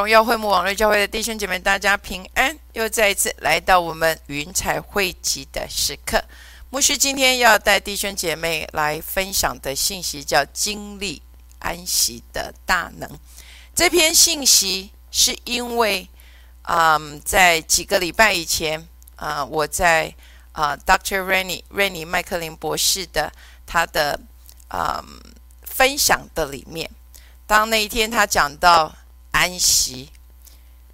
荣耀会幕网络教会的弟兄姐妹，大家平安！又再一次来到我们云彩汇集的时刻。牧师今天要带弟兄姐妹来分享的信息叫“经历安息的大能”。这篇信息是因为，嗯，在几个礼拜以前，啊，我在啊，Dr. Rennie Rennie 麦克林博士的他的嗯分享的里面，当那一天他讲到。安息，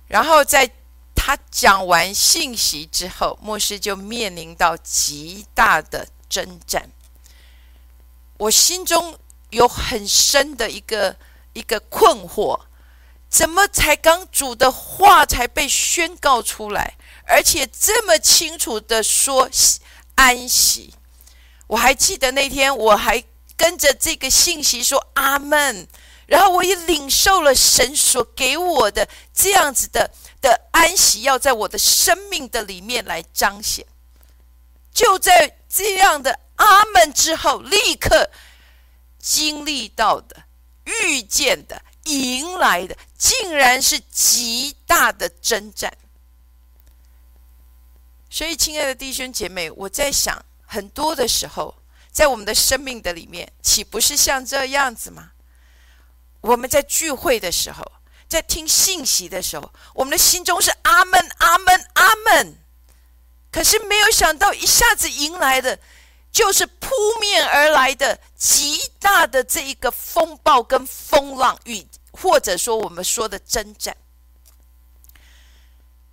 然后在他讲完信息之后，牧师就面临到极大的征战。我心中有很深的一个一个困惑：怎么才刚主的话才被宣告出来，而且这么清楚的说安息？我还记得那天，我还跟着这个信息说阿门。然后我也领受了神所给我的这样子的的安息，要在我的生命的里面来彰显。就在这样的阿门之后，立刻经历到的、遇见的、迎来的，竟然是极大的征战。所以，亲爱的弟兄姐妹，我在想，很多的时候，在我们的生命的里面，岂不是像这样子吗？我们在聚会的时候，在听信息的时候，我们的心中是阿门、阿门、阿门。可是没有想到，一下子迎来的，就是扑面而来的极大的这一个风暴跟风浪，与或者说我们说的征战。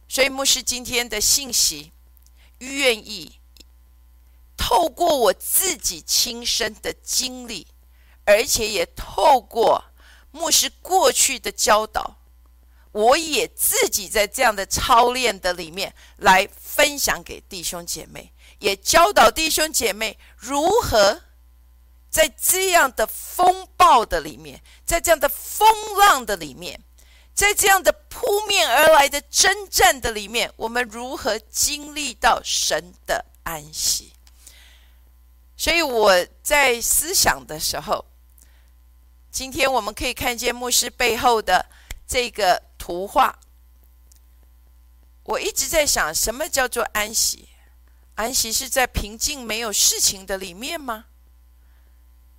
所以牧师今天的信息，愿意透过我自己亲身的经历，而且也透过。牧师过去的教导，我也自己在这样的操练的里面来分享给弟兄姐妹，也教导弟兄姐妹如何在这样的风暴的里面，在这样的风浪的里面，在这样的扑面而来的征战的里面，我们如何经历到神的安息。所以我在思想的时候。今天我们可以看见牧师背后的这个图画。我一直在想，什么叫做安息？安息是在平静没有事情的里面吗？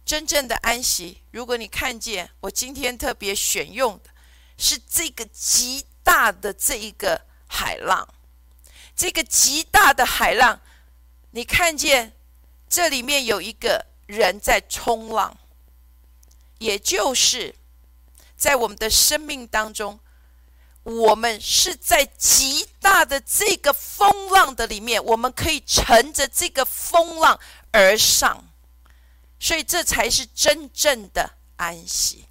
真正的安息，如果你看见我今天特别选用的，是这个极大的这一个海浪，这个极大的海浪，你看见这里面有一个人在冲浪。也就是在我们的生命当中，我们是在极大的这个风浪的里面，我们可以乘着这个风浪而上，所以这才是真正的安息。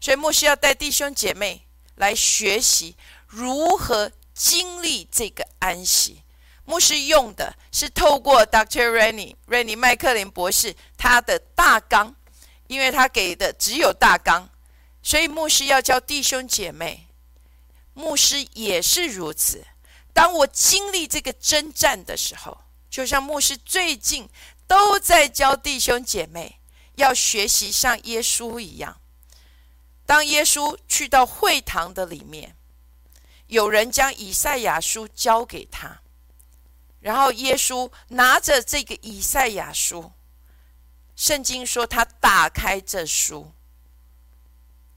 所以牧师要带弟兄姐妹来学习如何经历这个安息。牧师用的是透过 Dr. Rennie Rennie 麦克林博士他的大纲。因为他给的只有大纲，所以牧师要教弟兄姐妹，牧师也是如此。当我经历这个征战的时候，就像牧师最近都在教弟兄姐妹要学习像耶稣一样。当耶稣去到会堂的里面，有人将以赛亚书交给他，然后耶稣拿着这个以赛亚书。圣经说他打开这书，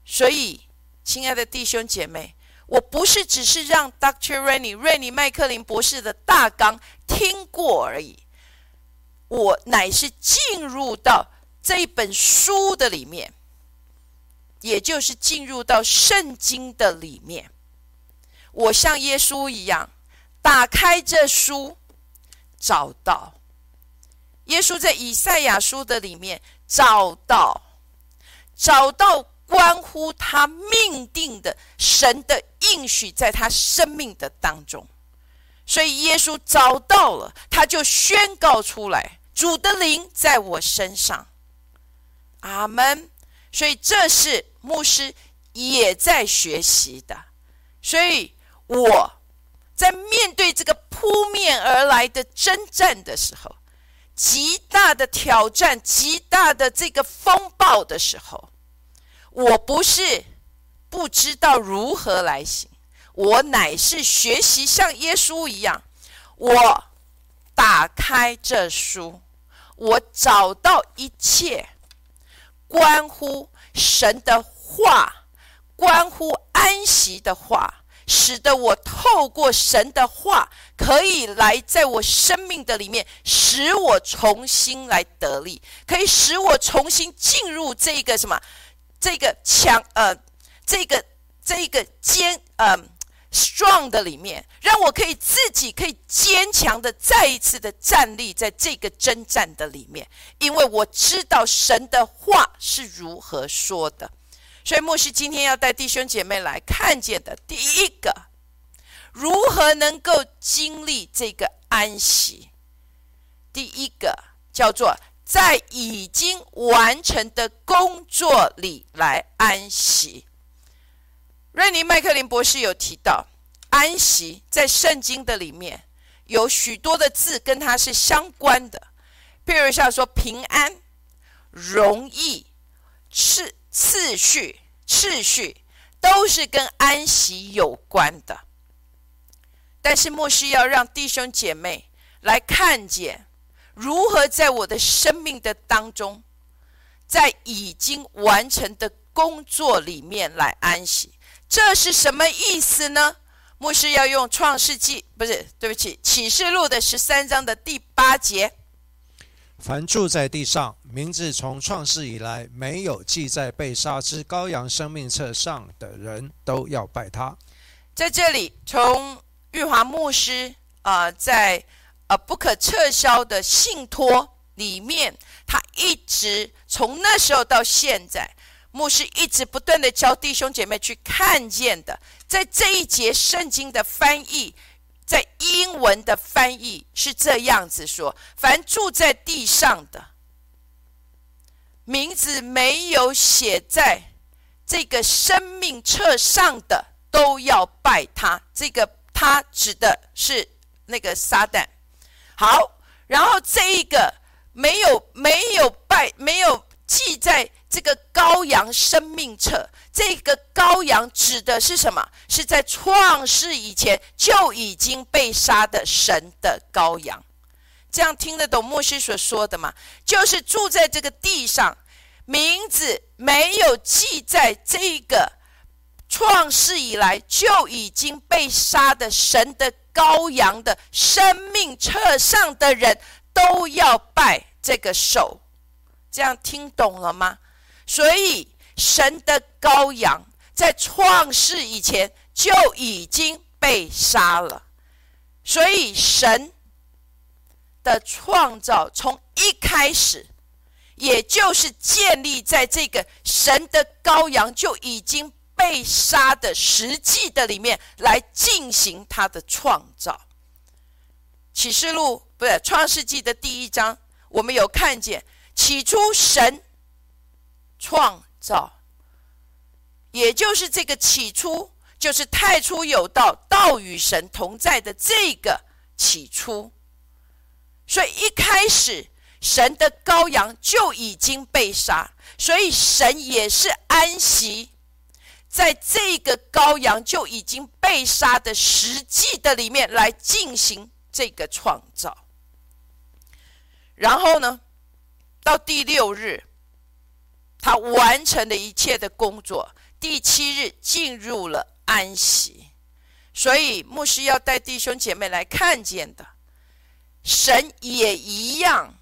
所以，亲爱的弟兄姐妹，我不是只是让 Dr. Rennie 瑞尼麦克林博士的大纲听过而已，我乃是进入到这一本书的里面，也就是进入到圣经的里面，我像耶稣一样打开这书，找到。耶稣在以赛亚书的里面找到，找到关乎他命定的神的应许，在他生命的当中，所以耶稣找到了，他就宣告出来：主的灵在我身上。阿门。所以这是牧师也在学习的，所以我在面对这个扑面而来的征战的时候。极大的挑战，极大的这个风暴的时候，我不是不知道如何来行，我乃是学习像耶稣一样，我打开这书，我找到一切关乎神的话，关乎安息的话。使得我透过神的话，可以来在我生命的里面，使我重新来得力，可以使我重新进入这个什么，这个强呃，这个这个坚呃 strong 的里面，让我可以自己可以坚强的再一次的站立在这个征战的里面，因为我知道神的话是如何说的。所以牧师今天要带弟兄姐妹来看见的第一个，如何能够经历这个安息？第一个叫做在已经完成的工作里来安息。瑞尼麦克林博士有提到，安息在圣经的里面有许多的字跟它是相关的，譬如像说平安、容易、是。次序、次序都是跟安息有关的，但是牧师要让弟兄姐妹来看见如何在我的生命的当中，在已经完成的工作里面来安息，这是什么意思呢？牧师要用创世纪，不是，对不起，启示录的十三章的第八节。凡住在地上，名字从创世以来没有记在被杀之羔羊生命册上的人，都要拜他。在这里，从玉华牧师啊，在呃不可撤销的信托里面，他一直从那时候到现在，牧师一直不断的教弟兄姐妹去看见的，在这一节圣经的翻译。在英文的翻译是这样子说：凡住在地上的，名字没有写在这个生命册上的，都要拜他。这个他指的是那个撒旦。好，然后这一个没有没有拜没有记在。这个羔羊生命册，这个羔羊指的是什么？是在创世以前就已经被杀的神的羔羊。这样听得懂牧师所说的吗？就是住在这个地上，名字没有记在这个创世以来就已经被杀的神的羔羊的生命册上的人，都要拜这个手。这样听懂了吗？所以，神的羔羊在创世以前就已经被杀了。所以，神的创造从一开始，也就是建立在这个神的羔羊就已经被杀的实际的里面来进行他的创造。启示录不是创世纪的第一章，我们有看见起初神。创造，也就是这个起初，就是太初有道，道与神同在的这个起初。所以一开始，神的羔羊就已经被杀，所以神也是安息在这个羔羊就已经被杀的实际的里面来进行这个创造。然后呢，到第六日。他完成了一切的工作，第七日进入了安息。所以牧师要带弟兄姐妹来看见的，神也一样。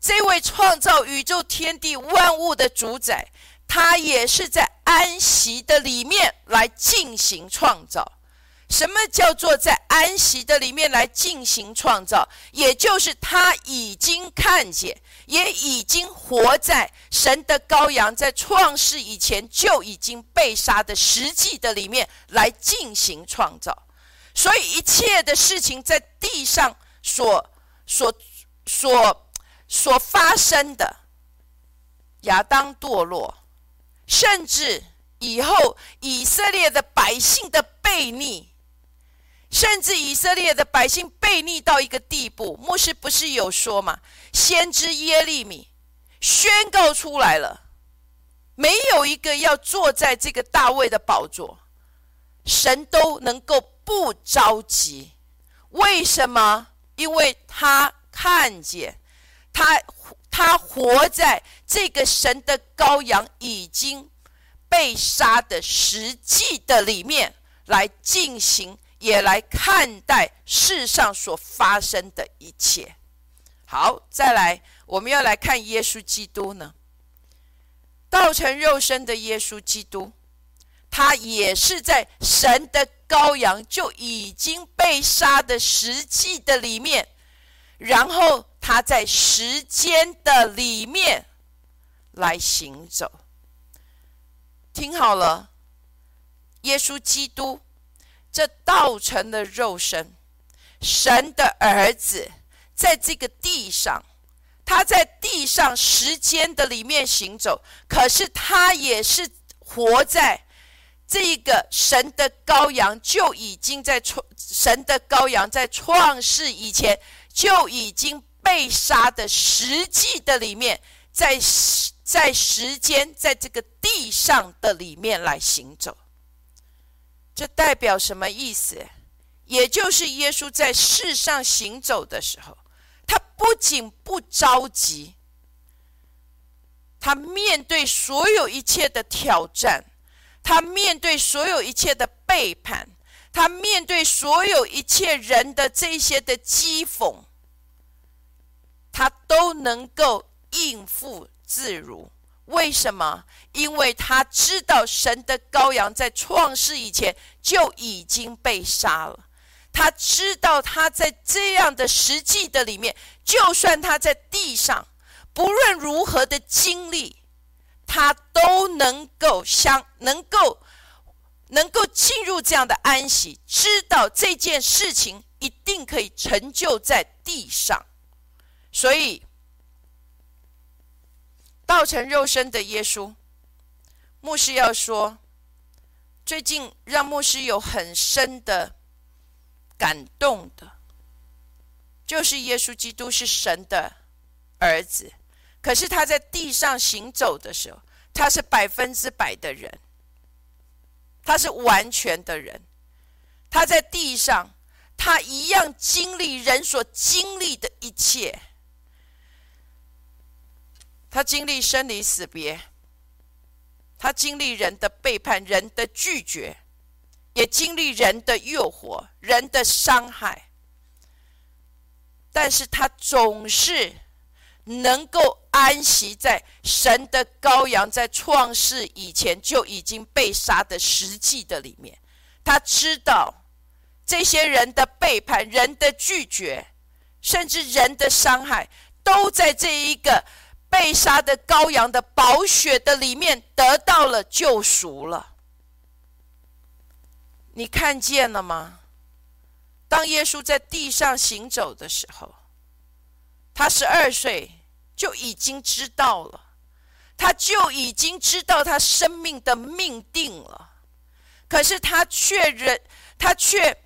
这位创造宇宙天地万物的主宰，他也是在安息的里面来进行创造。什么叫做在安息的里面来进行创造？也就是他已经看见。也已经活在神的羔羊在创世以前就已经被杀的实际的里面来进行创造，所以一切的事情在地上所所所所发生的，亚当堕落，甚至以后以色列的百姓的悖逆。甚至以色列的百姓背逆到一个地步，牧师不是有说吗？先知耶利米宣告出来了，没有一个要坐在这个大卫的宝座，神都能够不着急。为什么？因为他看见，他他活在这个神的羔羊已经被杀的实际的里面来进行，也来看待世上所发生的一切。好，再来，我们要来看耶稣基督呢，道成肉身的耶稣基督，他也是在神的。羔羊就已经被杀的实际的里面，然后他在时间的里面来行走。听好了，耶稣基督这道成的肉身，神的儿子，在这个地上，他在地上时间的里面行走，可是他也是活在。这个神的羔羊就已经在创神的羔羊在创世以前就已经被杀的实际的里面，在在时间在这个地上的里面来行走。这代表什么意思？也就是耶稣在世上行走的时候，他不仅不着急，他面对所有一切的挑战。他面对所有一切的背叛，他面对所有一切人的这些的讥讽，他都能够应付自如。为什么？因为他知道神的羔羊在创世以前就已经被杀了。他知道他在这样的实际的里面，就算他在地上，不论如何的经历。他都能够相能够能够进入这样的安息，知道这件事情一定可以成就在地上，所以道成肉身的耶稣，牧师要说，最近让牧师有很深的感动的，就是耶稣基督是神的儿子。可是他在地上行走的时候，他是百分之百的人，他是完全的人。他在地上，他一样经历人所经历的一切。他经历生离死别，他经历人的背叛、人的拒绝，也经历人的诱惑、人的伤害。但是他总是。能够安息在神的羔羊在创世以前就已经被杀的实际的里面，他知道这些人的背叛、人的拒绝，甚至人的伤害，都在这一个被杀的羔羊的宝血的里面得到了救赎了。你看见了吗？当耶稣在地上行走的时候。他十二岁就已经知道了，他就已经知道他生命的命定了。可是他却人，他却，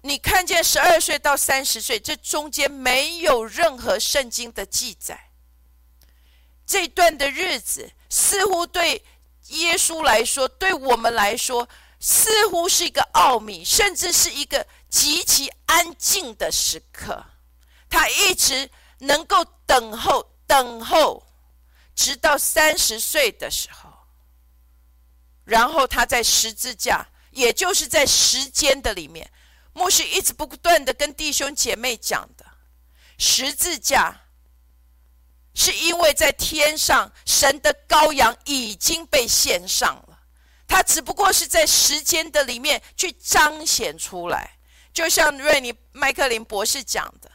你看见十二岁到三十岁这中间没有任何圣经的记载。这段的日子似乎对耶稣来说，对我们来说，似乎是一个奥秘，甚至是一个极其安静的时刻。他一直。能够等候，等候，直到三十岁的时候，然后他在十字架，也就是在时间的里面，牧师一直不断的跟弟兄姐妹讲的，十字架，是因为在天上神的羔羊已经被献上了，他只不过是在时间的里面去彰显出来，就像瑞尼麦克林博士讲的。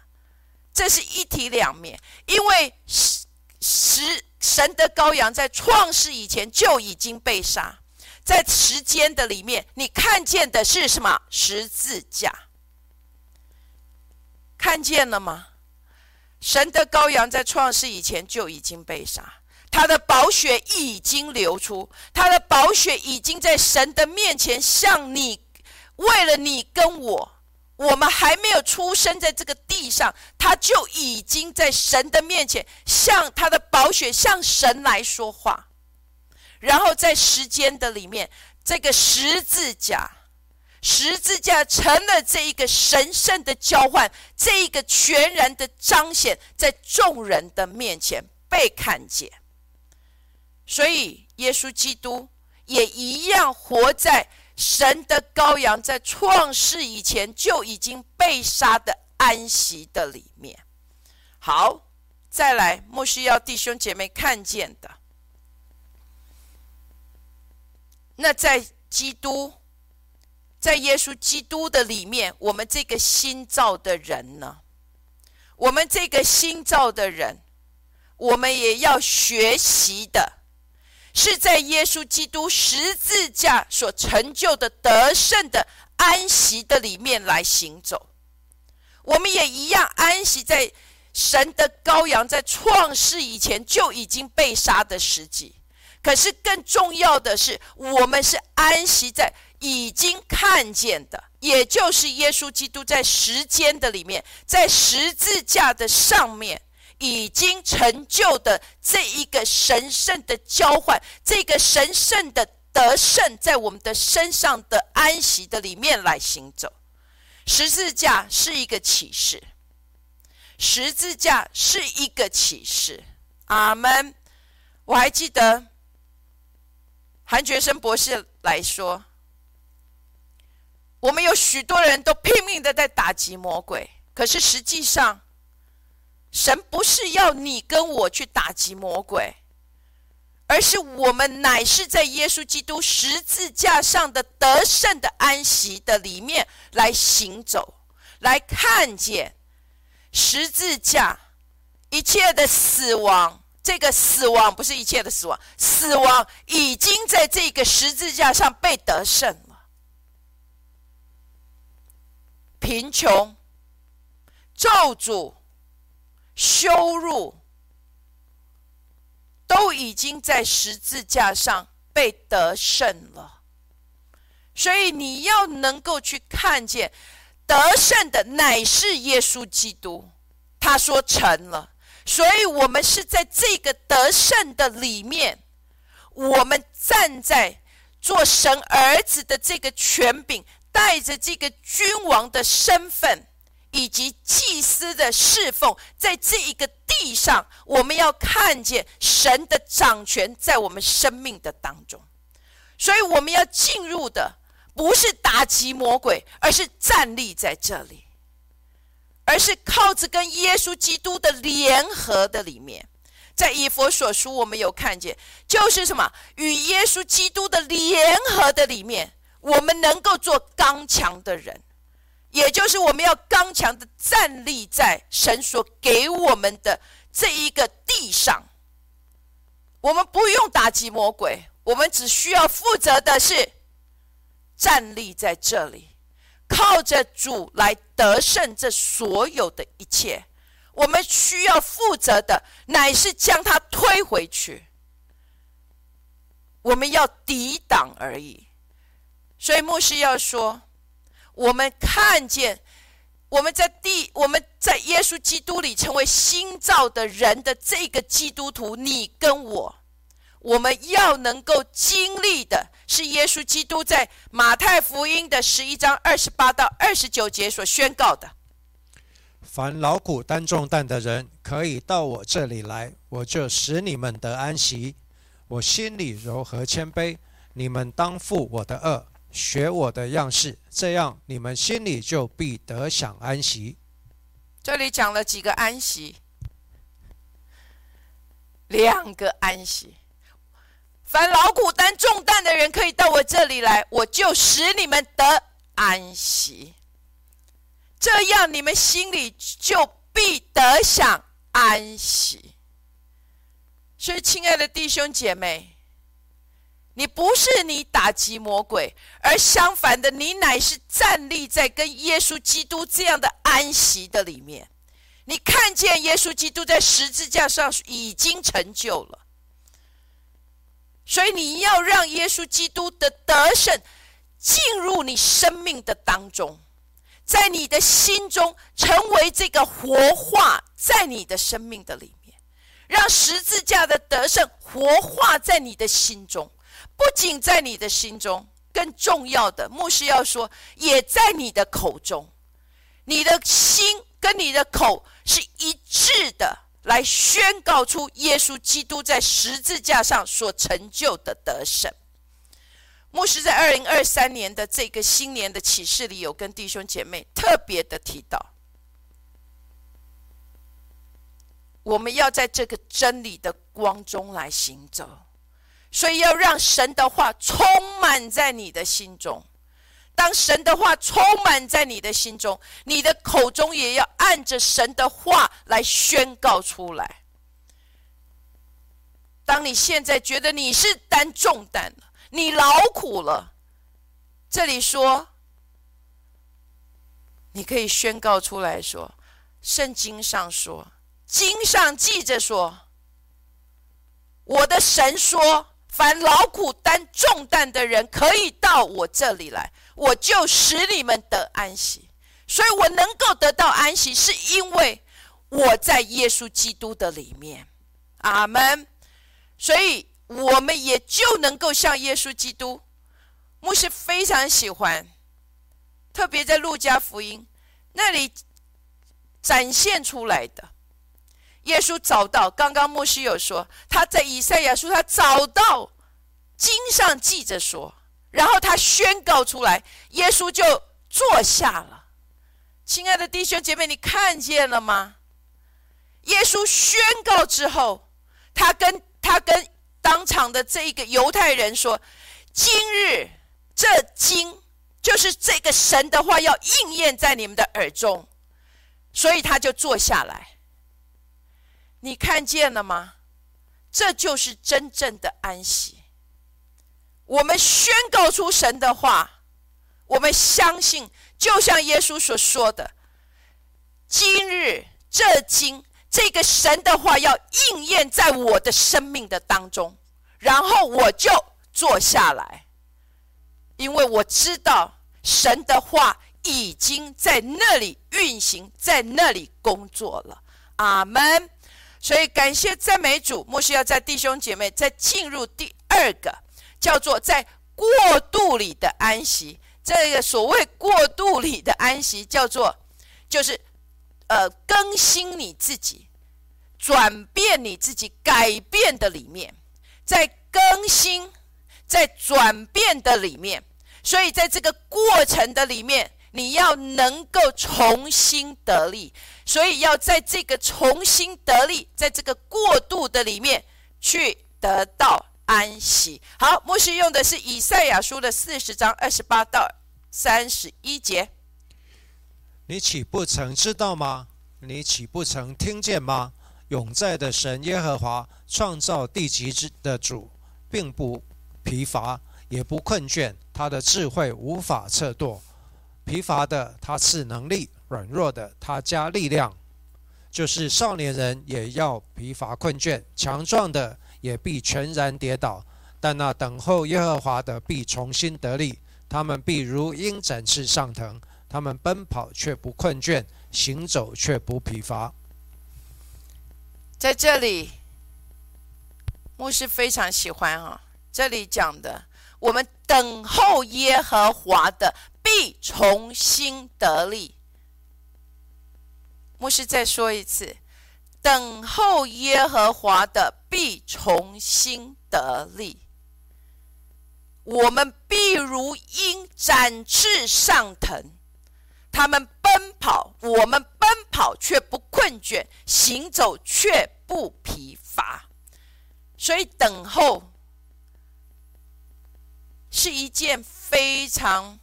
这是一体两面，因为神神的羔羊在创世以前就已经被杀，在时间的里面，你看见的是什么？十字架，看见了吗？神的羔羊在创世以前就已经被杀，他的宝血已经流出，他的宝血已经在神的面前向你，为了你跟我。我们还没有出生在这个地上，他就已经在神的面前，向他的宝血向神来说话。然后在时间的里面，这个十字架十字架成了这一个神圣的交换，这一个全然的彰显，在众人的面前被看见。所以，耶稣基督也一样活在神的羔羊在创世以前就已经被杀的安息的里面。好，再来，莫需要弟兄姐妹看见的。那在基督。在耶稣基督的里面，我们这个新造的人呢？我们这个新造的人，我们也要学习的，是在耶稣基督十字架所成就的得胜的安息的里面来行走。我们也一样安息在神的羔羊在创世以前就已经被杀的时机。可是更重要的是，我们是安息在。已经看见的，也就是耶稣基督在时间的里面，在十字架的上面已经成就的这一个神圣的交换，这个神圣的得胜，在我们的身上的安息的里面来行走。十字架是一个启示，十字架是一个启示。阿门。我还记得韩觉生博士来说。我们有许多人都拼命的在打击魔鬼，可是实际上，神不是要你跟我去打击魔鬼，而是我们乃是在耶稣基督十字架上的得胜的安息的里面来行走，来看见十字架一切的死亡。这个死亡不是一切的死亡，死亡已经在这个十字架上被得胜。贫穷、咒诅、羞辱，都已经在十字架上被得胜了。所以你要能够去看见，得胜的乃是耶稣基督。他说成了，所以我们是在这个得胜的里面，我们站在做神儿子的这个权柄。带着这个君王的身份，以及祭司的侍奉，在这一个地上，我们要看见神的掌权在我们生命的当中。所以，我们要进入的不是打击魔鬼，而是站立在这里，而是靠着跟耶稣基督的联合的里面。在以佛所书，我们有看见，就是什么与耶稣基督的联合的里面。我们能够做刚强的人，也就是我们要刚强的站立在神所给我们的这一个地上。我们不用打击魔鬼，我们只需要负责的是站立在这里，靠着主来得胜这所有的一切。我们需要负责的乃是将它推回去，我们要抵挡而已。所以牧师要说，我们看见我们在地，我们在耶稣基督里成为新造的人的这个基督徒，你跟我，我们要能够经历的是耶稣基督在马太福音的十一章二十八到二十九节所宣告的：凡劳苦担重担的人，可以到我这里来，我就使你们得安息。我心里柔和谦卑，你们当负我的恶。学我的样式，这样你们心里就必得享安息。这里讲了几个安息，两个安息。凡劳苦担重担的人，可以到我这里来，我就使你们得安息。这样你们心里就必得享安息。所以，亲爱的弟兄姐妹。你不是你打击魔鬼，而相反的，你乃是站立在跟耶稣基督这样的安息的里面。你看见耶稣基督在十字架上已经成就了，所以你要让耶稣基督的得胜进入你生命的当中，在你的心中成为这个活化在你的生命的里面，让十字架的得胜活化在你的心中。不仅在你的心中，更重要的，牧师要说，也在你的口中，你的心跟你的口是一致的，来宣告出耶稣基督在十字架上所成就的得胜。牧师在二零二三年的这个新年的启示里，有跟弟兄姐妹特别的提到，我们要在这个真理的光中来行走。所以要让神的话充满在你的心中。当神的话充满在你的心中，你的口中也要按着神的话来宣告出来。当你现在觉得你是担重担了，你劳苦了，这里说，你可以宣告出来说：圣经上说，经上记着说，我的神说。凡劳苦担重担的人，可以到我这里来，我就使你们得安息。所以我能够得到安息，是因为我在耶稣基督的里面。阿门。所以我们也就能够像耶稣基督。牧师非常喜欢，特别在路加福音那里展现出来的。耶稣找到，刚刚牧师有说，他在以赛亚书，他找到经上记着说，然后他宣告出来，耶稣就坐下了。亲爱的弟兄姐妹，你看见了吗？耶稣宣告之后，他跟他跟当场的这一个犹太人说：“今日这经就是这个神的话要应验在你们的耳中。”所以他就坐下来。你看见了吗？这就是真正的安息。我们宣告出神的话，我们相信，就像耶稣所说的：“今日这经，这个神的话要应验在我的生命的当中。”然后我就坐下来，因为我知道神的话已经在那里运行，在那里工作了。阿门。所以感谢赞美主，牧师要在弟兄姐妹再进入第二个，叫做在过渡里的安息。这个所谓过渡里的安息，叫做就是呃更新你自己，转变你自己，改变的里面，在更新、在转变的里面，所以在这个过程的里面。你要能够重新得力，所以要在这个重新得力，在这个过渡的里面去得到安息。好，牧师用的是以赛亚书的四十章二十八到三十一节。你岂不曾知道吗？你岂不曾听见吗？永在的神耶和华创造地极之的主，并不疲乏，也不困倦，他的智慧无法测度。疲乏的他赐能力，软弱的他加力量。就是少年人也要疲乏困倦，强壮的也必全然跌倒。但那等候耶和华的必重新得力，他们必如鹰展翅上腾，他们奔跑却不困倦，行走却不疲乏。在这里，牧师非常喜欢啊，这里讲的，我们等候耶和华的。必重新得力。牧师再说一次：等候耶和华的必重新得力。我们必如鹰展翅上腾，他们奔跑，我们奔跑却不困倦，行走却不疲乏。所以等候是一件非常。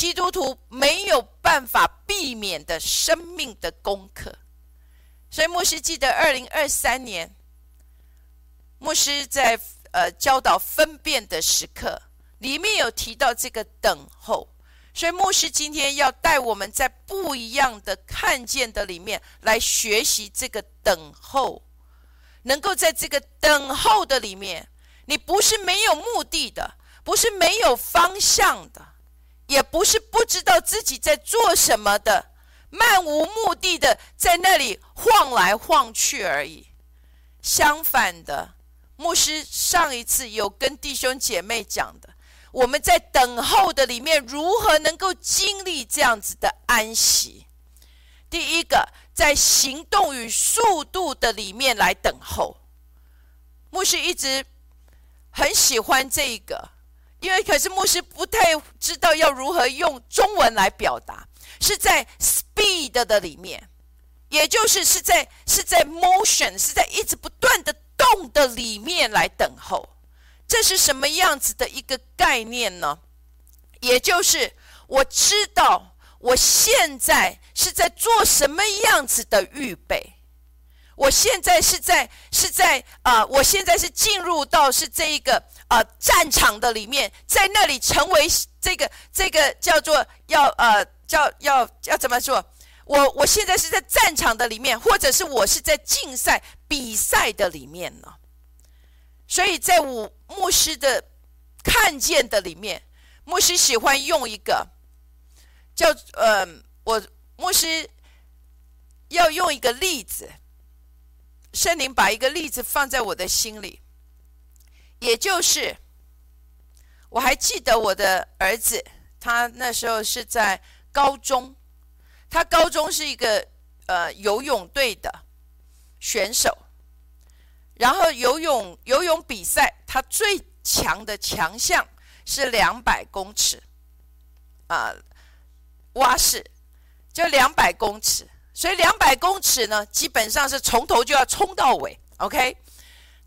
基督徒没有办法避免的生命的功课，所以牧师记得二零二三年，牧师在呃教导分辨的时刻，里面有提到这个等候，所以牧师今天要带我们在不一样的看见的里面来学习这个等候，能够在这个等候的里面，你不是没有目的的，不是没有方向的。也不是不知道自己在做什么的，漫无目的的在那里晃来晃去而已。相反的，牧师上一次有跟弟兄姐妹讲的，我们在等候的里面，如何能够经历这样子的安息？第一个，在行动与速度的里面来等候。牧师一直很喜欢这个，因为可是牧师不太知道要如何用中文来表达，是在 speed 的里面，也就是是在是在 motion，是在一直不断的动的里面来等候。这是什么样子的一个概念呢？也就是我知道我现在是在做什么样子的预备，我现在是在是在啊，我现在是进入到是这一个啊战场的里面，在那里成为这个这个叫做要呃叫要要怎么说？我我现在是在战场的里面，或者是我是在竞赛比赛的里面呢？所以在我牧师的看见的里面，牧师喜欢用一个叫呃，我牧师要用一个例子，圣灵把一个例子放在我的心里，也就是我还记得我的儿子，他那时候是在高中，他高中是一个呃游泳队的选手。然后游泳游泳比赛，他最强的强项是两百公尺，啊，蛙式就两百公尺，所以两百公尺呢，基本上是从头就要冲到尾，OK。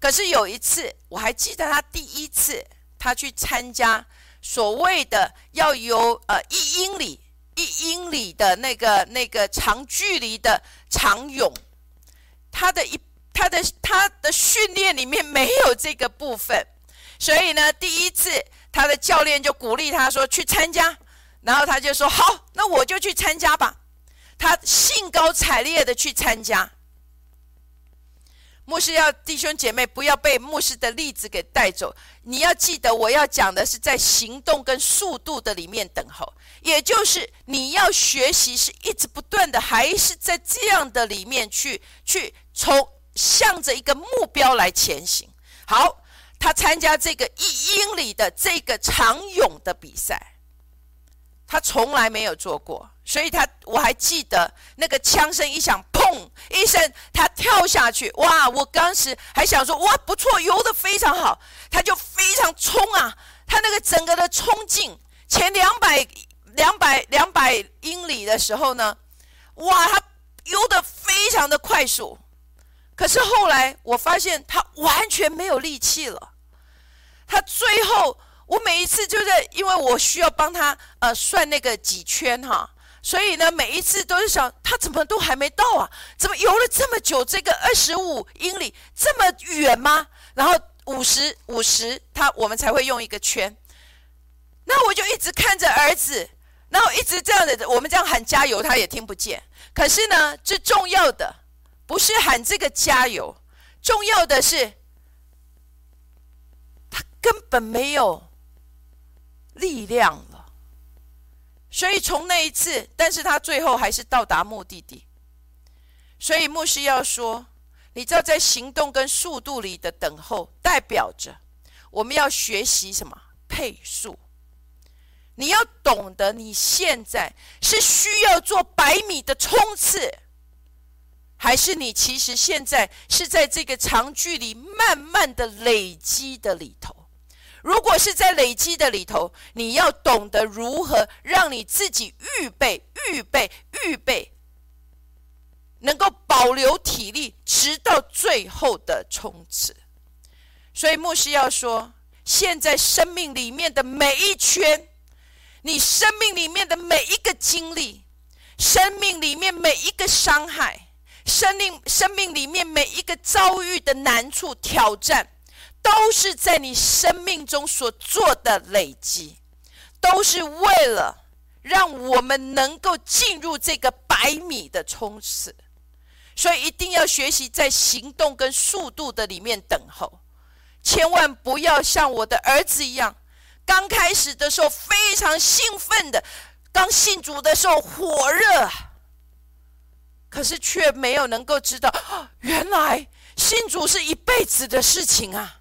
可是有一次，我还记得他第一次他去参加所谓的要游呃一英里一英里的那个那个长距离的长泳，他的一。他的他的训练里面没有这个部分，所以呢，第一次他的教练就鼓励他说去参加，然后他就说好，那我就去参加吧。他兴高采烈的去参加。牧师要弟兄姐妹不要被牧师的例子给带走，你要记得我要讲的是在行动跟速度的里面等候，也就是你要学习是一直不断的，还是在这样的里面去去从。向着一个目标来前行。好，他参加这个一英里的这个长泳的比赛，他从来没有做过，所以他我还记得那个枪声一响，砰一声，他跳下去，哇！我当时还想说，哇，不错，游得非常好。他就非常冲啊，他那个整个的冲劲，前两百两百两百英里的时候呢，哇，他游得非常的快速。可是后来我发现他完全没有力气了。他最后，我每一次就在，因为我需要帮他呃算那个几圈哈，所以呢每一次都是想他怎么都还没到啊？怎么游了这么久？这个二十五英里这么远吗？然后五十五十，他我们才会用一个圈。那我就一直看着儿子，然后一直这样的，我们这样喊加油，他也听不见。可是呢，最重要的。不是喊这个加油，重要的是他根本没有力量。所以从那一次，但是他最后还是到达目的地。所以牧师要说，你知道在行动跟速度里的等候，代表着我们要学习什么配速。你要懂得，你现在是需要做百米的冲刺。还是你其实现在是在这个长距离慢慢的累积的里头。如果是在累积的里头，你要懂得如何让你自己预备、预备、预备，能够保留体力，直到最后的冲刺。所以牧师要说：现在生命里面的每一圈，你生命里面的每一个经历，生命里面每一个伤害。生命生命里面每一个遭遇的难处挑战，都是在你生命中所做的累积，都是为了让我们能够进入这个百米的冲刺。所以一定要学习在行动跟速度的里面等候，千万不要像我的儿子一样，刚开始的时候非常兴奋的，刚信主的时候火热。可是却没有能够知道，原来信主是一辈子的事情啊！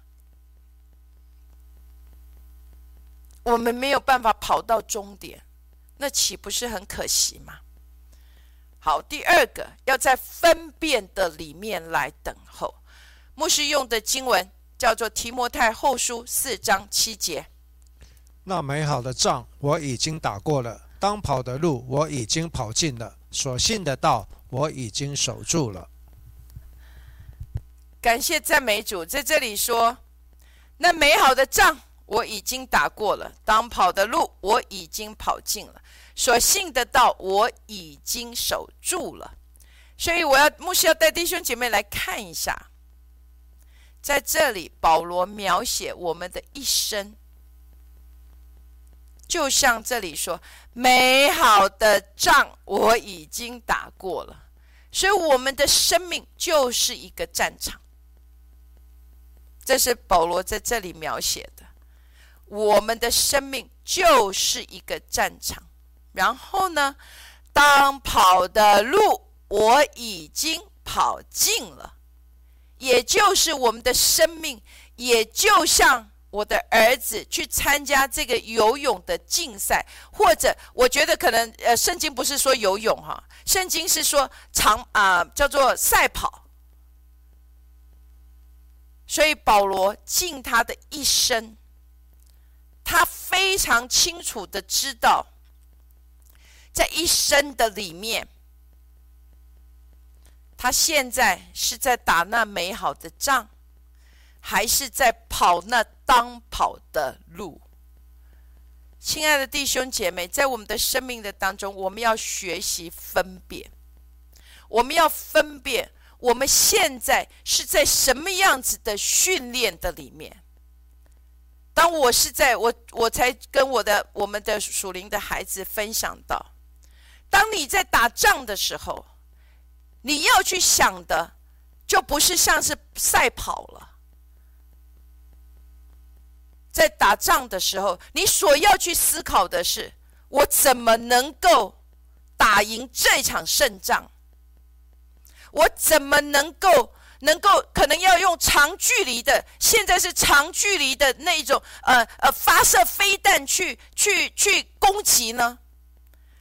我们没有办法跑到终点，那岂不是很可惜吗？好，第二个要在分辨的里面来等候。牧师用的经文叫做《提摩太后书》四章七节。那美好的仗我已经打过了，当跑的路我已经跑尽了，所信的道我已经守住了。感谢赞美主，在这里说，那美好的仗我已经打过了，当跑的路我已经跑尽了，所信的道我已经守住了。所以我要牧师要带弟兄姐妹来看一下，在这里保罗描写我们的一生。就像这里说，美好的仗我已经打过了，所以我们的生命就是一个战场。这是保罗在这里描写的，我们的生命就是一个战场。然后呢，当跑的路我已经跑尽了，也就是我们的生命，也就像。我的儿子去参加这个游泳的竞赛，或者我觉得可能呃，圣经不是说游泳哈，圣经是说长啊叫做赛跑。所以保罗尽他的一生，他非常清楚的知道，在一生的里面，他现在是在打那美好的仗。还是在跑那当跑的路，亲爱的弟兄姐妹，在我们的生命的当中，我们要学习分辨，我们要分辨我们现在是在什么样子的训练的里面。当我是在我，我才跟我的我们的属灵的孩子分享到，当你在打仗的时候，你要去想的，就不是像是赛跑了。在打仗的时候，你所要去思考的是：我怎么能够打赢这场胜仗？我怎么能够能够可能要用长距离的？现在是长距离的那种呃呃发射飞弹去去去攻击呢？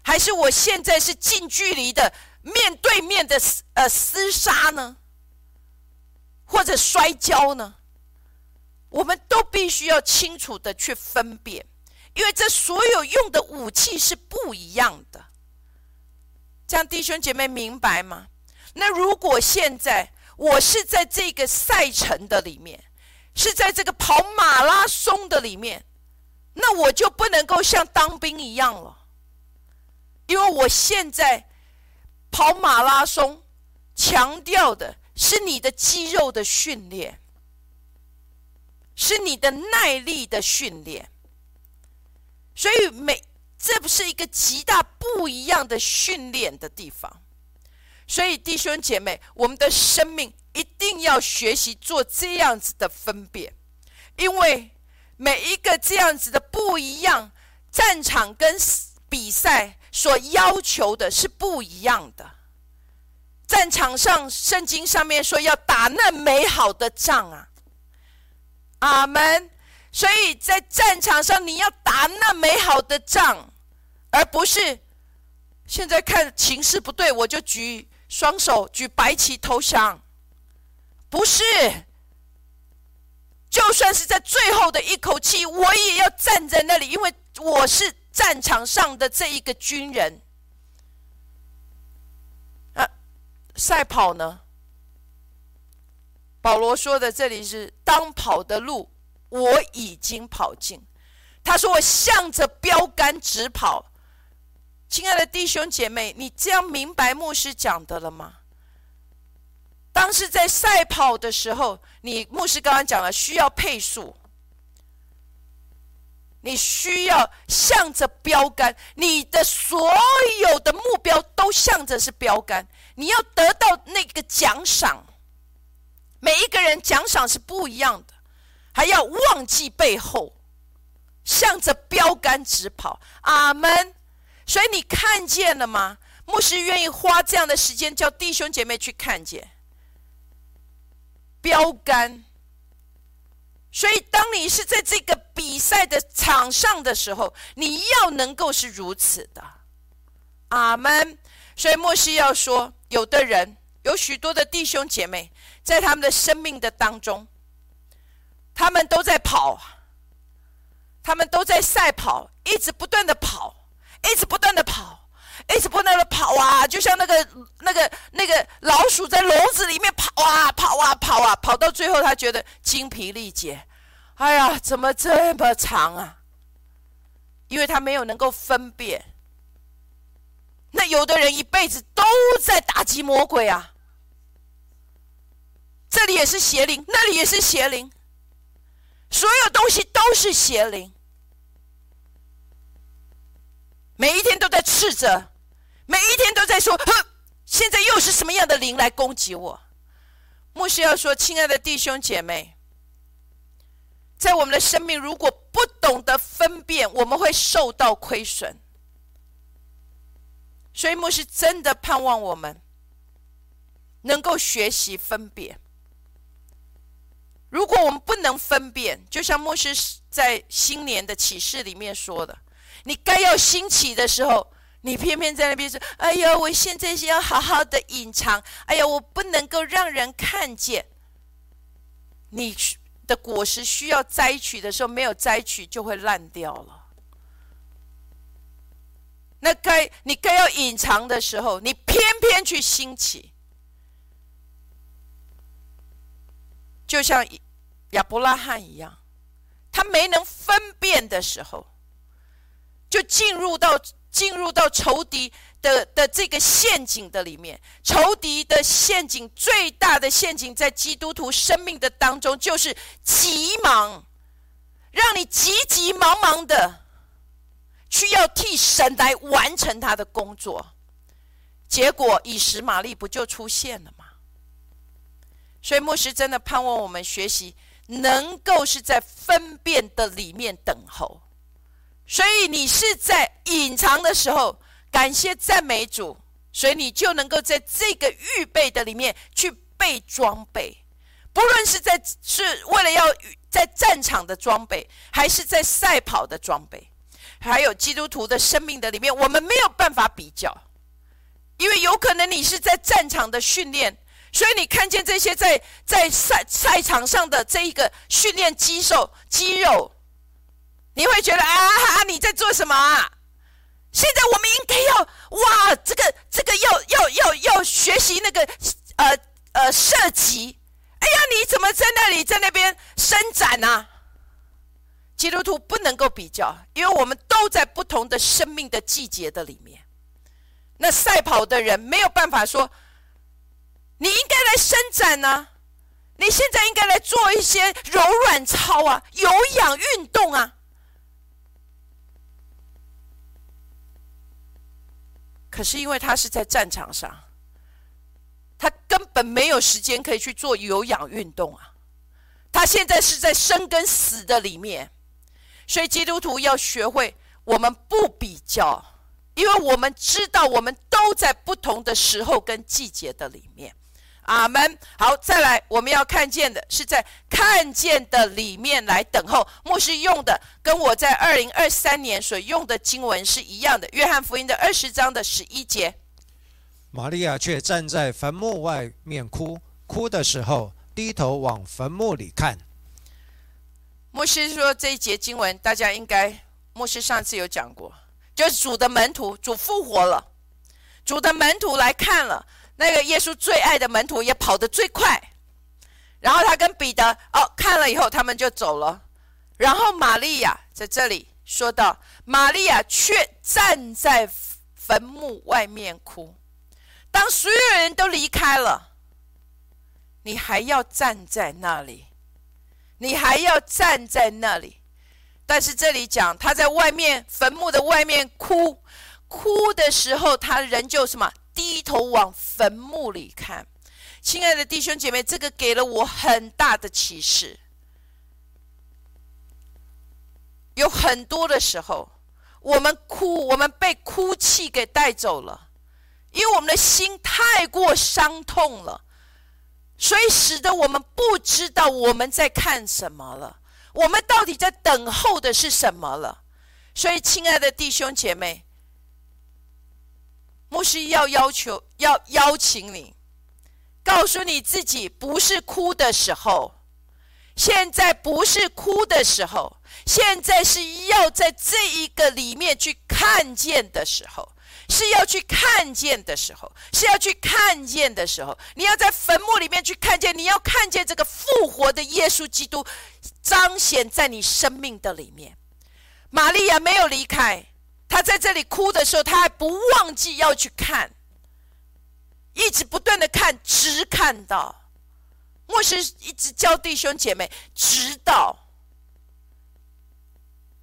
还是我现在是近距离的面对面的呃厮杀呢？或者摔跤呢？我们都必须要清楚的去分辨，因为这所有用的武器是不一样的。这样弟兄姐妹明白吗？那如果现在我是在这个赛程的里面，是在这个跑马拉松的里面，那我就不能够像当兵一样了，因为我现在跑马拉松强调的是你的肌肉的训练。是你的耐力的训练，所以每这不是一个极大不一样的训练的地方。所以弟兄姐妹，我们的生命一定要学习做这样子的分辨，因为每一个这样子的不一样战场跟比赛所要求的是不一样的。战场上，圣经上面说要打那美好的仗啊。阿门。所以在战场上，你要打那美好的仗，而不是现在看情势不对，我就举双手举白旗投降。不是，就算是在最后的一口气，我也要站在那里，因为我是战场上的这一个军人。啊，赛跑呢？保罗说的这里是当跑的路，我已经跑尽。他说我向着标杆直跑。亲爱的弟兄姐妹，你这样明白牧师讲的了吗？当时在赛跑的时候，你牧师刚刚讲了，需要配速，你需要向着标杆，你的所有的目标都向着是标杆，你要得到那个奖赏。每一个人奖赏是不一样的，还要忘记背后，向着标杆直跑。阿门。所以你看见了吗？牧师愿意花这样的时间，叫弟兄姐妹去看见标杆，所以，当你是在这个比赛的场上的时候，你要能够是如此的。阿门。所以，牧师要说，有的人有许多的弟兄姐妹，在他们的生命的当中，他们都在跑，他们都在赛跑，一直不断的跑，一直不断的跑。一直不断的跑啊，就像那个那个那个老鼠在笼子里面跑啊跑啊跑啊，跑到最后他觉得精疲力竭，哎呀，怎么这么长啊？因为他没有能够分辨。那有的人一辈子都在打击魔鬼啊，这里也是邪灵，那里也是邪灵，所有东西都是邪灵，每一天都在斥责。每一天都在说：“哼，现在又是什么样的灵来攻击我？”牧师要说：“亲爱的弟兄姐妹，在我们的生命如果不懂得分辨，我们会受到亏损。所以牧师真的盼望我们能够学习分辨。如果我们不能分辨，就像牧师在新年的启示里面说的，你该要兴起的时候。”你偏偏在那边说：“哎呀，我现在是要好好的隐藏。哎呀，我不能够让人看见。你的果实需要摘取的时候，没有摘取就会烂掉了。那该你该要隐藏的时候，你偏偏去兴起，就像亚伯拉罕一样，他没能分辨的时候，就进入到。”进入到仇敌的的这个陷阱的里面，仇敌的陷阱最大的陷阱在基督徒生命的当中，就是急忙，让你急急忙忙的去要替神来完成他的工作，结果以实玛利不就出现了吗？所以牧师真的盼望我们学习，能够是在分辨的里面等候。所以你是在隐藏的时候，感谢赞美主，所以你就能够在这个预备的里面去备装备，不论是在是为了要在战场的装备，还是在赛跑的装备，还有基督徒的生命的里面，我们没有办法比较，因为有可能你是在战场的训练，所以你看见这些在在赛赛场上的这一个训练肌肉肌肉。你会觉得啊，你在做什么啊？现在我们应该要哇，这个这个要要要要学习那个呃呃射击。哎呀，你怎么在那里在那边伸展呢？基督徒不能够比较，因为我们都在不同的生命的季节的里面。那赛跑的人没有办法说，你应该来伸展呢。你现在应该来做一些柔软操啊，有氧运动啊。可是因为他是在战场上，他根本没有时间可以去做有氧运动啊！他现在是在生跟死的里面，所以基督徒要学会我们不比较，因为我们知道我们都在不同的时候跟季节的里面。阿门。好，再来，我们要看见的是在看见的里面来等候。牧师用的跟我在二零二三年所用的经文是一样的，《约翰福音》的二十章的十一节。玛利亚却站在坟墓外面哭，哭的时候低头往坟墓里看。牧师说这一节经文，大家应该，牧师上次有讲过，就是主的门徒，主复活了，主的门徒来看了。那个耶稣最爱的门徒也跑得最快，然后他跟彼得哦看了以后，他们就走了。然后玛利亚在这里说道：“玛利亚却站在坟墓外面哭。当所有人都离开了，你还要站在那里，你还要站在那里。但是这里讲他在外面坟墓的外面哭，哭的时候，他仍旧什么？”低头往坟墓里看，亲爱的弟兄姐妹，这个给了我很大的启示。有很多的时候，我们哭，我们被哭泣给带走了，因为我们的心太过伤痛了，所以使得我们不知道我们在看什么了。我们到底在等候的是什么了？所以，亲爱的弟兄姐妹，牧师要要求，要邀请你，告诉你自己，不是哭的时候，现在不是哭的时候，现在是要在这一个里面去看见的时候。是要去看见的时候，是要去看见的时候，你要在坟墓里面去看见，你要看见这个复活的耶稣基督彰显在你生命的里面。玛利亚没有离开，他在这里哭的时候，他还不忘记要去看，一直不断的看，直看到。牧师一直教弟兄姐妹，直到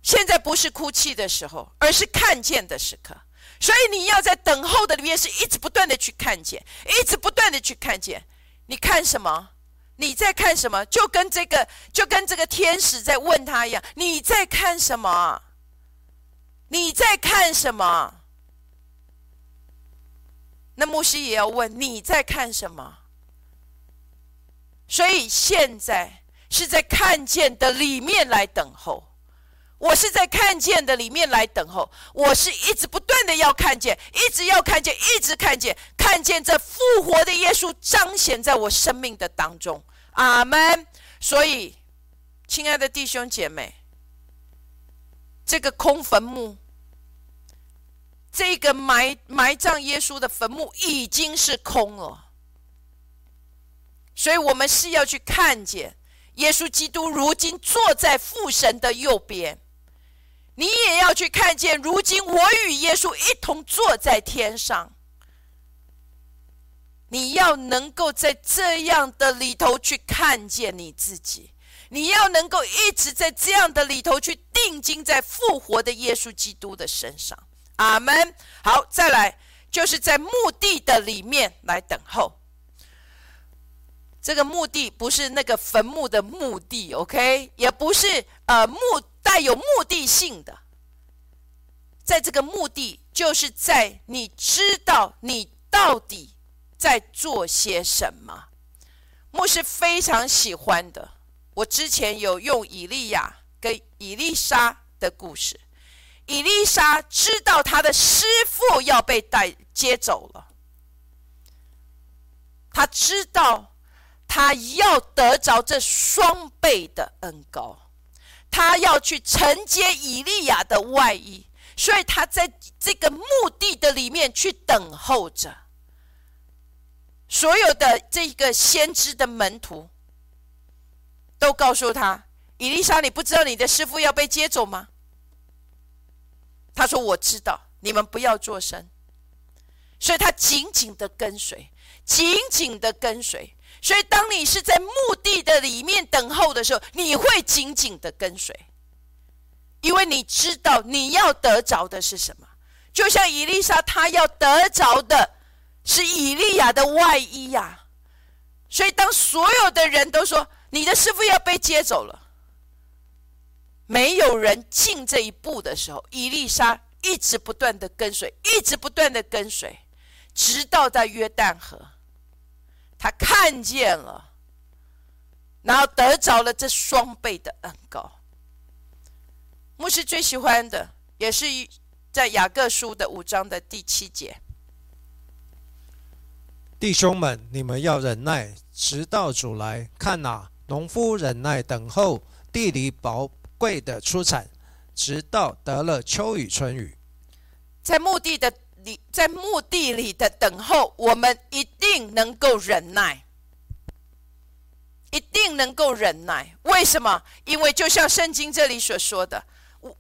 现在不是哭泣的时候，而是看见的时刻。所以你要在等候的里面，是一直不断的去看见，一直不断的去看见。你看什么？你在看什么？就跟这个，就跟这个天使在问他一样。你在看什么？你在看什么？那牧师也要问你在看什么。所以现在是在看见的里面来等候。我是在看见的里面来等候，我是一直不断的要看见，一直要看见，一直看见，看见这复活的耶稣彰显在我生命的当中，阿门。所以，亲爱的弟兄姐妹，这个空坟墓，这个埋埋葬耶稣的坟墓已经是空了，所以我们是要去看见耶稣基督如今坐在父神的右边。你也要去看见，如今我与耶稣一同坐在天上。你要能够在这样的里头去看见你自己，你要能够一直在这样的里头去定睛在复活的耶稣基督的身上。阿门。好，再来就是在墓地的里面来等候。这个墓地不是那个坟墓的墓地，OK，也不是呃墓。带有目的性的，在这个目的，就是在你知道你到底在做些什么。牧师非常喜欢的，我之前有用以利亚跟以丽莎的故事。伊丽莎知道她的师傅要被带接走了，他知道他要得着这双倍的恩高。他要去承接以利亚的外衣，所以他在这个墓地的里面去等候着。所有的这个先知的门徒都告诉他：“伊丽莎，你不知道你的师傅要被接走吗？”他说：“我知道，你们不要作声。”所以他紧紧的跟随，紧紧的跟随。所以，当你是在墓地的里面等候的时候，你会紧紧的跟随，因为你知道你要得着的是什么。就像伊丽莎，她要得着的是以利亚的外衣呀。所以，当所有的人都说你的师傅要被接走了，没有人进这一步的时候，伊丽莎一直不断的跟随，一直不断的跟随，直到在约旦河。他看见了，然后得着了这双倍的恩膏。牧师最喜欢的也是在雅各书的五章的第七节：“弟兄们，你们要忍耐，直到主来。看哪，农夫忍耐等候地里宝贵的出产，直到得了秋雨春雨。”在墓地的。里在墓地里的等候，我们一定能够忍耐，一定能够忍耐。为什么？因为就像圣经这里所说的，我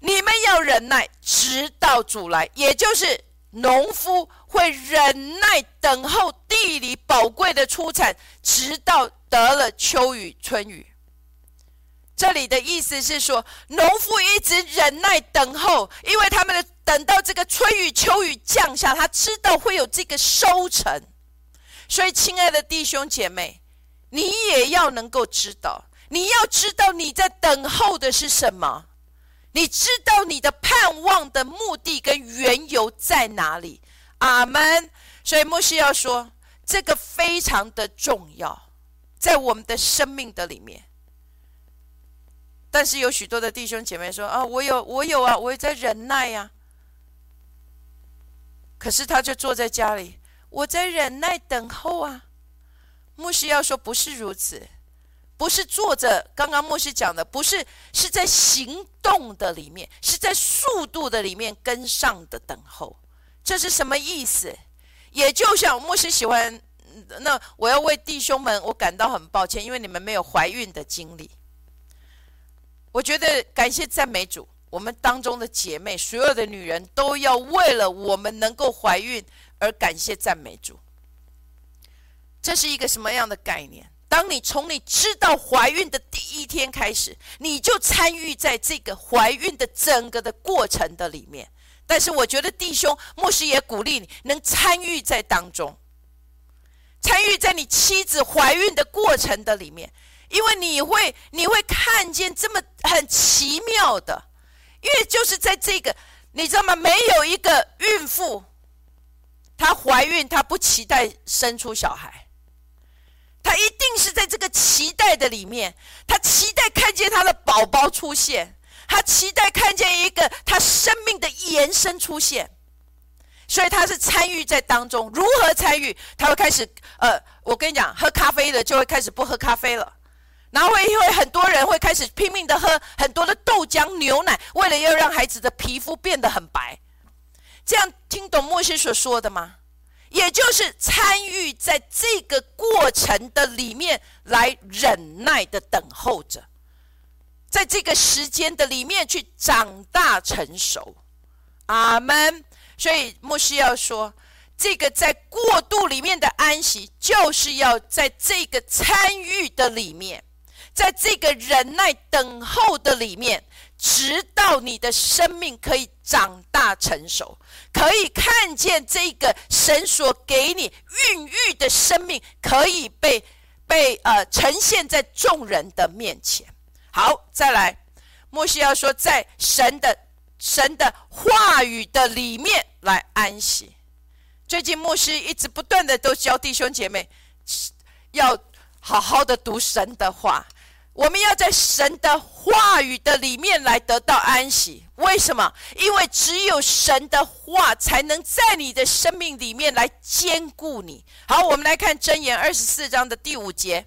你们要忍耐，直到主来，也就是农夫会忍耐等候地里宝贵的出产，直到得了秋雨春雨。这里的意思是说，农夫一直忍耐等候，因为他们的等到这个春雨秋雨降下，他知道会有这个收成。所以，亲爱的弟兄姐妹，你也要能够知道，你要知道你在等候的是什么，你知道你的盼望的目的跟缘由在哪里。阿门。所以，牧师要说，这个非常的重要，在我们的生命的里面。但是有许多的弟兄姐妹说啊，我有，我有啊，我也在忍耐呀。可是他就坐在家里，我在忍耐等候啊。牧师要说不是如此，不是坐着。刚刚牧师讲的不是，是在行动的里面，是在速度的里面跟上的等候。这是什么意思？也就像牧师喜欢，那我要为弟兄们，我感到很抱歉，因为你们没有怀孕的经历。我觉得感谢赞美主，我们当中的姐妹，所有的女人都要为了我们能够怀孕而感谢赞美主。这是一个什么样的概念？当你从你知道怀孕的第一天开始，你就参与在这个怀孕的整个的过程的里面。但是，我觉得弟兄牧师也鼓励你能参与在当中，参与在你妻子怀孕的过程的里面，因为你会你会看见这么很奇妙的，因为就是在这个，你知道吗？没有一个孕妇，她怀孕，她不期待生出小孩。她一定是在这个期待的里面，她期待看见她的宝宝出现，她期待看见一个她生命的延伸出现，所以他是参与在当中。如何参与？他会开始，呃，我跟你讲，喝咖啡的就会开始不喝咖啡了，然后会因为很多人会开始拼命的喝很多的豆浆、牛奶，为了要让孩子的皮肤变得很白。这样听懂牧师所说的吗？也就是参与在这个过程的里面来忍耐的等候着，在这个时间的里面去长大成熟，阿门。所以牧师要说，这个在过渡里面的安息，就是要在这个参与的里面，在这个忍耐等候的里面。直到你的生命可以长大成熟，可以看见这个神所给你孕育的生命可以被被呃呈现在众人的面前。好，再来，莫西要说，在神的神的话语的里面来安息。最近牧师一直不断的都教弟兄姐妹，要好好的读神的话。我们要在神的话语的里面来得到安息，为什么？因为只有神的话才能在你的生命里面来兼顾你。好，我们来看箴言二十四章的第五节：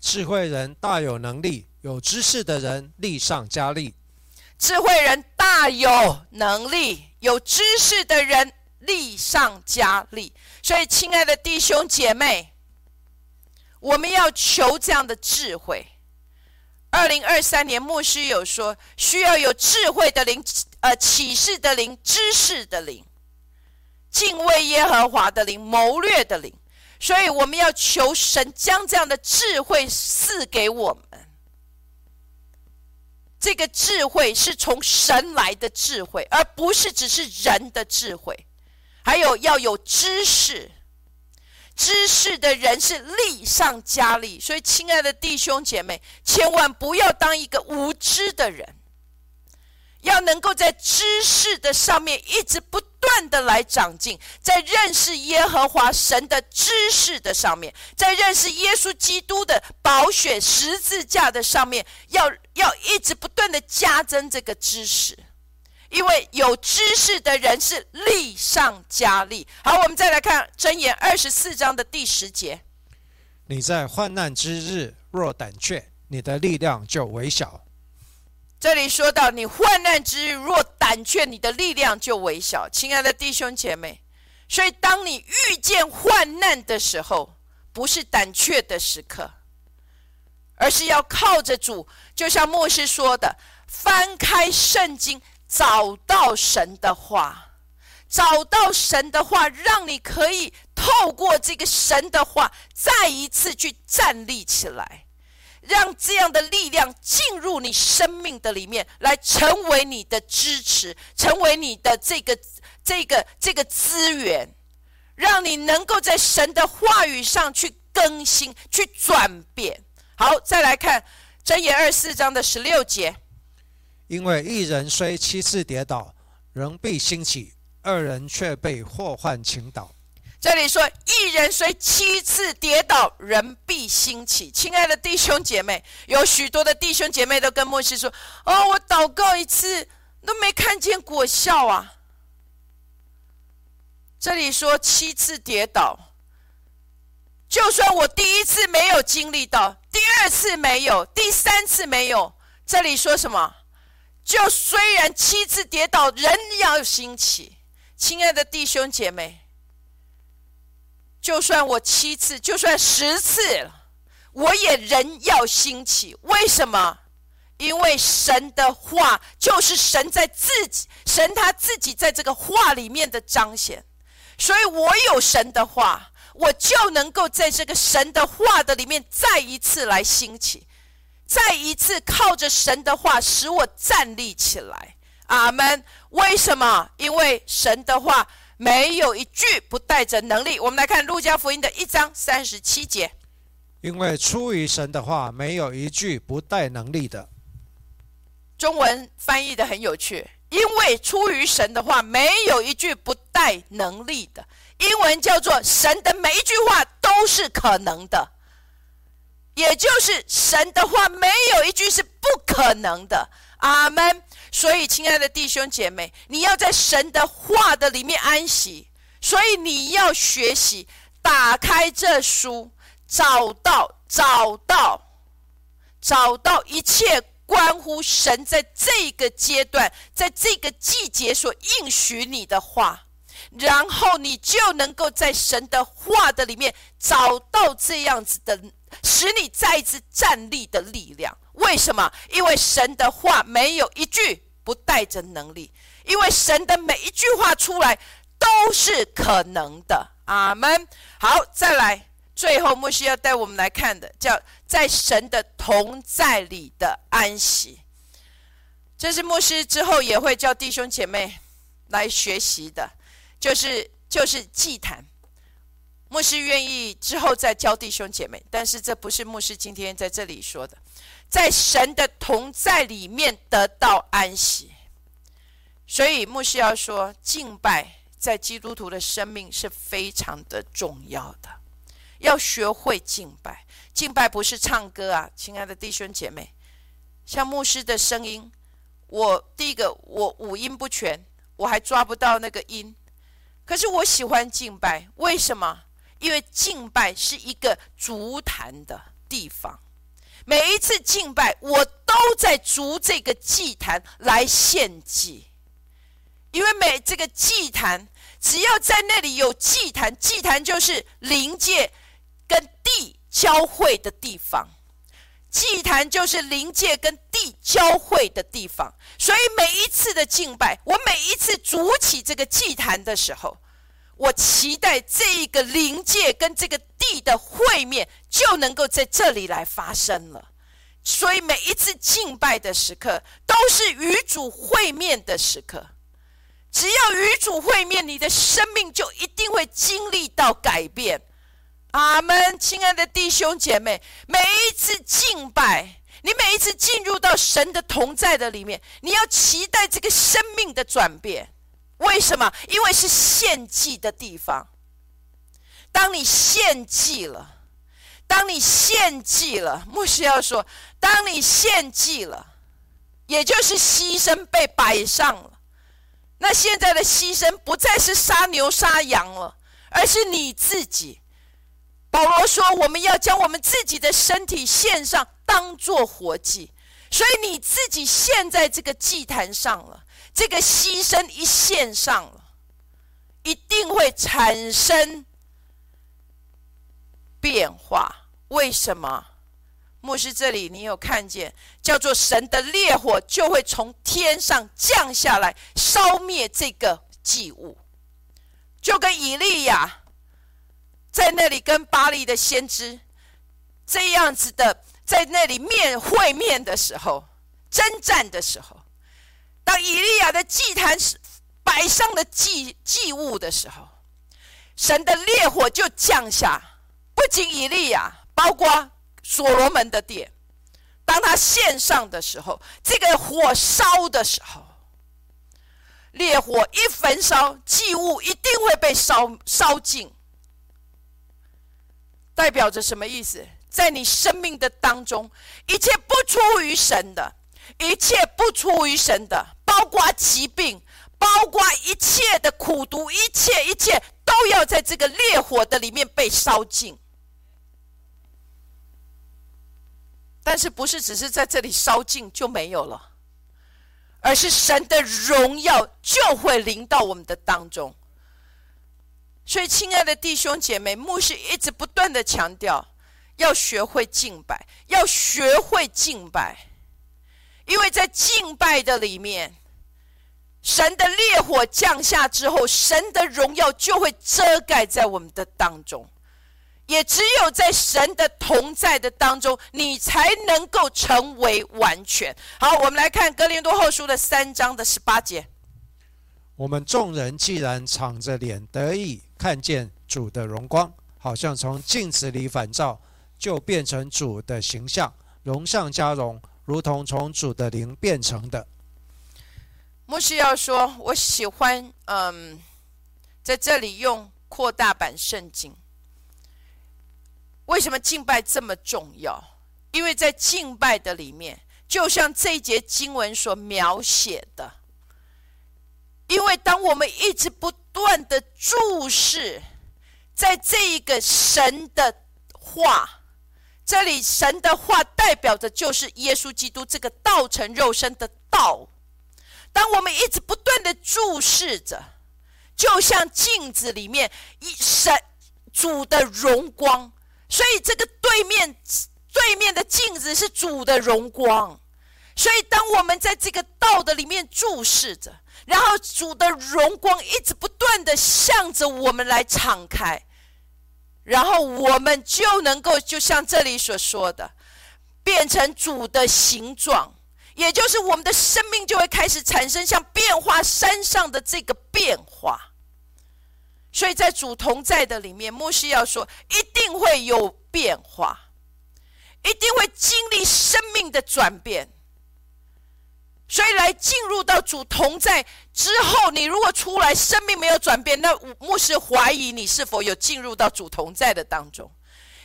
智慧人大有能力，有知识的人力上加力。智慧人大有能力，有知识的人力上加力。所以，亲爱的弟兄姐妹，我们要求这样的智慧。二零二三年，牧师有说，需要有智慧的灵，呃，启示的灵，知识的灵，敬畏耶和华的灵，谋略的灵。所以，我们要求神将这样的智慧赐给我们。这个智慧是从神来的智慧，而不是只是人的智慧。还有要有知识。知识的人是利上加利，所以亲爱的弟兄姐妹，千万不要当一个无知的人，要能够在知识的上面一直不断的来长进，在认识耶和华神的知识的上面，在认识耶稣基督的宝血十字架的上面，要要一直不断的加增这个知识。因为有知识的人是力上加力。好，我们再来看箴言二十四章的第十节：你在患难之日若胆怯，你的力量就微小。这里说到你患难之日若胆怯，你的力量就微小。亲爱的弟兄姐妹，所以当你遇见患难的时候，不是胆怯的时刻，而是要靠着主，就像牧师说的，翻开圣经。找到神的话，找到神的话，让你可以透过这个神的话，再一次去站立起来，让这样的力量进入你生命的里面，来成为你的支持，成为你的这个这个这个资源，让你能够在神的话语上去更新、去转变。好，再来看箴言二十四章的十六节。因为一人虽七次跌倒，仍必兴起；二人却被祸患倾倒。这里说，一人虽七次跌倒，人必兴起。亲爱的弟兄姐妹，有许多的弟兄姐妹都跟牧师说：“哦，我祷告一次都没看见果效啊。”这里说七次跌倒，就算我第一次没有经历到，第二次没有，第三次没有，这里说什么？就虽然七次跌倒，人要兴起。亲爱的弟兄姐妹。就算我七次，就算十次我也仍要兴起。为什么？因为神的话就是神在自己，神他自己在这个话里面的彰显。所以我有神的话，我就能够在这个神的话的里面再一次来兴起，再一次靠着神的话使我站立起来。阿门。为什么？因为神的话。没有一句不带着能力。我们来看路加福音的一章三十七节，因为出于神的话，没有一句不带能力的。中文翻译的很有趣，因为出于神的话，没有一句不带能力的。英文叫做神的每一句话都是可能的，也就是神的话没有一句是不可能的。阿门。所以，亲爱的弟兄姐妹，你要在神的话的里面安息。所以，你要学习打开这书，找到、找到、找到一切关乎神在这个阶段、在这个季节所应许你的话，然后你就能够在神的话的里面找到这样子的，使你再一次站立的力量。为什么？因为神的话没有一句不带着能力，因为神的每一句话出来都是可能的。阿门。好，再来，最后牧师要带我们来看的，叫在神的同在里的安息。这是牧师之后也会叫弟兄姐妹来学习的，就是就是祭坛。牧师愿意之后再教弟兄姐妹，但是这不是牧师今天在这里说的。在神的同在里面得到安息，所以牧师要说，敬拜在基督徒的生命是非常的重要的，要学会敬拜。敬拜不是唱歌啊，亲爱的弟兄姐妹，像牧师的声音，我第一个我五音不全，我还抓不到那个音，可是我喜欢敬拜，为什么？因为敬拜是一个足坛的地方。每一次敬拜，我都在逐这个祭坛来献祭，因为每这个祭坛，只要在那里有祭坛，祭坛就是灵界跟地交汇的地方，祭坛就是灵界跟地交汇的地方。所以每一次的敬拜，我每一次筑起这个祭坛的时候。我期待这一个灵界跟这个地的会面就能够在这里来发生了，所以每一次敬拜的时刻都是与主会面的时刻。只要与主会面，你的生命就一定会经历到改变。阿门，亲爱的弟兄姐妹，每一次敬拜，你每一次进入到神的同在的里面，你要期待这个生命的转变。为什么？因为是献祭的地方。当你献祭了，当你献祭了，牧师要说，当你献祭了，也就是牺牲被摆上了。那现在的牺牲不再是杀牛杀羊了，而是你自己。保罗说，我们要将我们自己的身体献上，当做活祭。所以你自己现在这个祭坛上了。这个牺牲一献上了，一定会产生变化。为什么？牧师这里你有看见，叫做神的烈火就会从天上降下来，烧灭这个祭物，就跟以利亚在那里跟巴黎的先知这样子的，在那里面会面的时候，征战的时候。当以利亚的祭坛摆上了祭祭物的时候，神的烈火就降下。不仅以利亚，包括所罗门的殿，当他献上的时候，这个火烧的时候，烈火一焚烧，祭物一定会被烧烧尽。代表着什么意思？在你生命的当中，一切不出于神的，一切不出于神的，包括疾病，包括一切的苦毒，一切一切都要在这个烈火的里面被烧尽。但是不是只是在这里烧尽就没有了，而是神的荣耀就会临到我们的当中。所以，亲爱的弟兄姐妹，牧师一直不断的强调，要学会敬拜，要学会敬拜，因为在敬拜的里面，神的烈火降下之后，神的荣耀就会遮盖在我们的当中。也只有在神的同在的当中，你才能够成为完全。好，我们来看格林多后书的三章的十八节。我们众人既然敞着脸得以看见主的荣光，好像从镜子里反照，就变成主的形象，荣上加荣，如同从主的灵变成的。牧师要说，我喜欢，嗯，在这里用扩大版圣经。为什么敬拜这么重要？因为在敬拜的里面，就像这一节经文所描写的，因为当我们一直不断的注视在这一个神的话，这里神的话代表着就是耶稣基督这个道成肉身的道。当我们一直不断的注视着，就像镜子里面一神主的荣光。所以这个对面对面的镜子是主的荣光，所以当我们在这个道的里面注视着，然后主的荣光一直不断的向着我们来敞开，然后我们就能够就像这里所说的，变成主的形状，也就是我们的生命就会开始产生像变化山上的这个变化。所以在主同在的里面，牧师要说，一定会有变化，一定会经历生命的转变。所以来进入到主同在之后，你如果出来生命没有转变，那牧师怀疑你是否有进入到主同在的当中。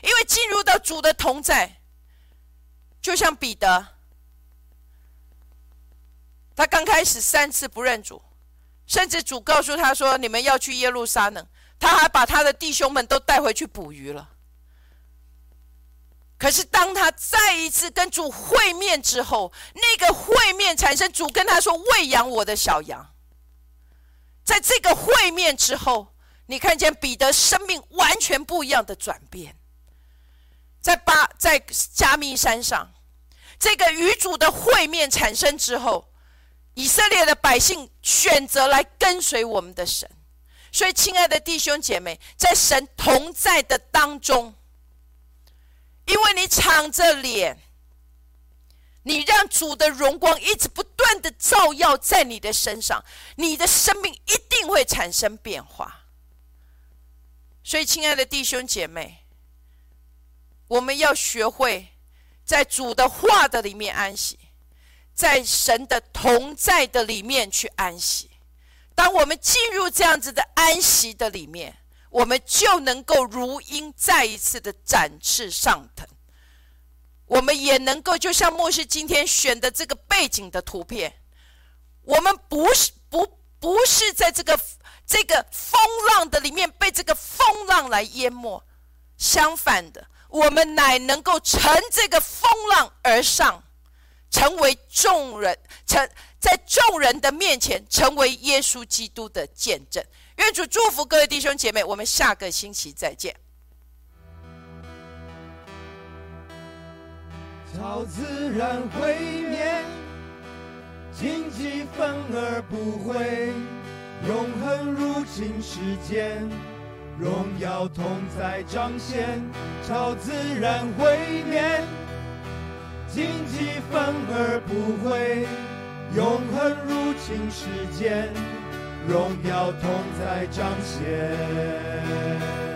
因为进入到主的同在，就像彼得，他刚开始三次不认主。甚至主告诉他说：“你们要去耶路撒冷。”他还把他的弟兄们都带回去捕鱼了。可是当他再一次跟主会面之后，那个会面产生主跟他说：“喂养我的小羊。”在这个会面之后，你看见彼得生命完全不一样的转变。在巴在加密山上，这个与主的会面产生之后。以色列的百姓选择来跟随我们的神，所以，亲爱的弟兄姐妹，在神同在的当中，因为你敞着脸，你让主的荣光一直不断的照耀在你的身上，你的生命一定会产生变化。所以，亲爱的弟兄姐妹，我们要学会在主的话的里面安息。在神的同在的里面去安息。当我们进入这样子的安息的里面，我们就能够如鹰再一次的展翅上腾。我们也能够，就像牧师今天选的这个背景的图片，我们不是不不是在这个这个风浪的里面被这个风浪来淹没，相反的，我们乃能够乘这个风浪而上。成为众人成在众人的面前成为耶稣基督的见证。愿主祝福各位弟兄姐妹，我们下个星期再见。超自然会灭，荆棘反而不会，永恒入侵世间，荣耀同在彰显。超自然会灭。荆棘反而不会，永恒入侵世间，荣耀同在彰显。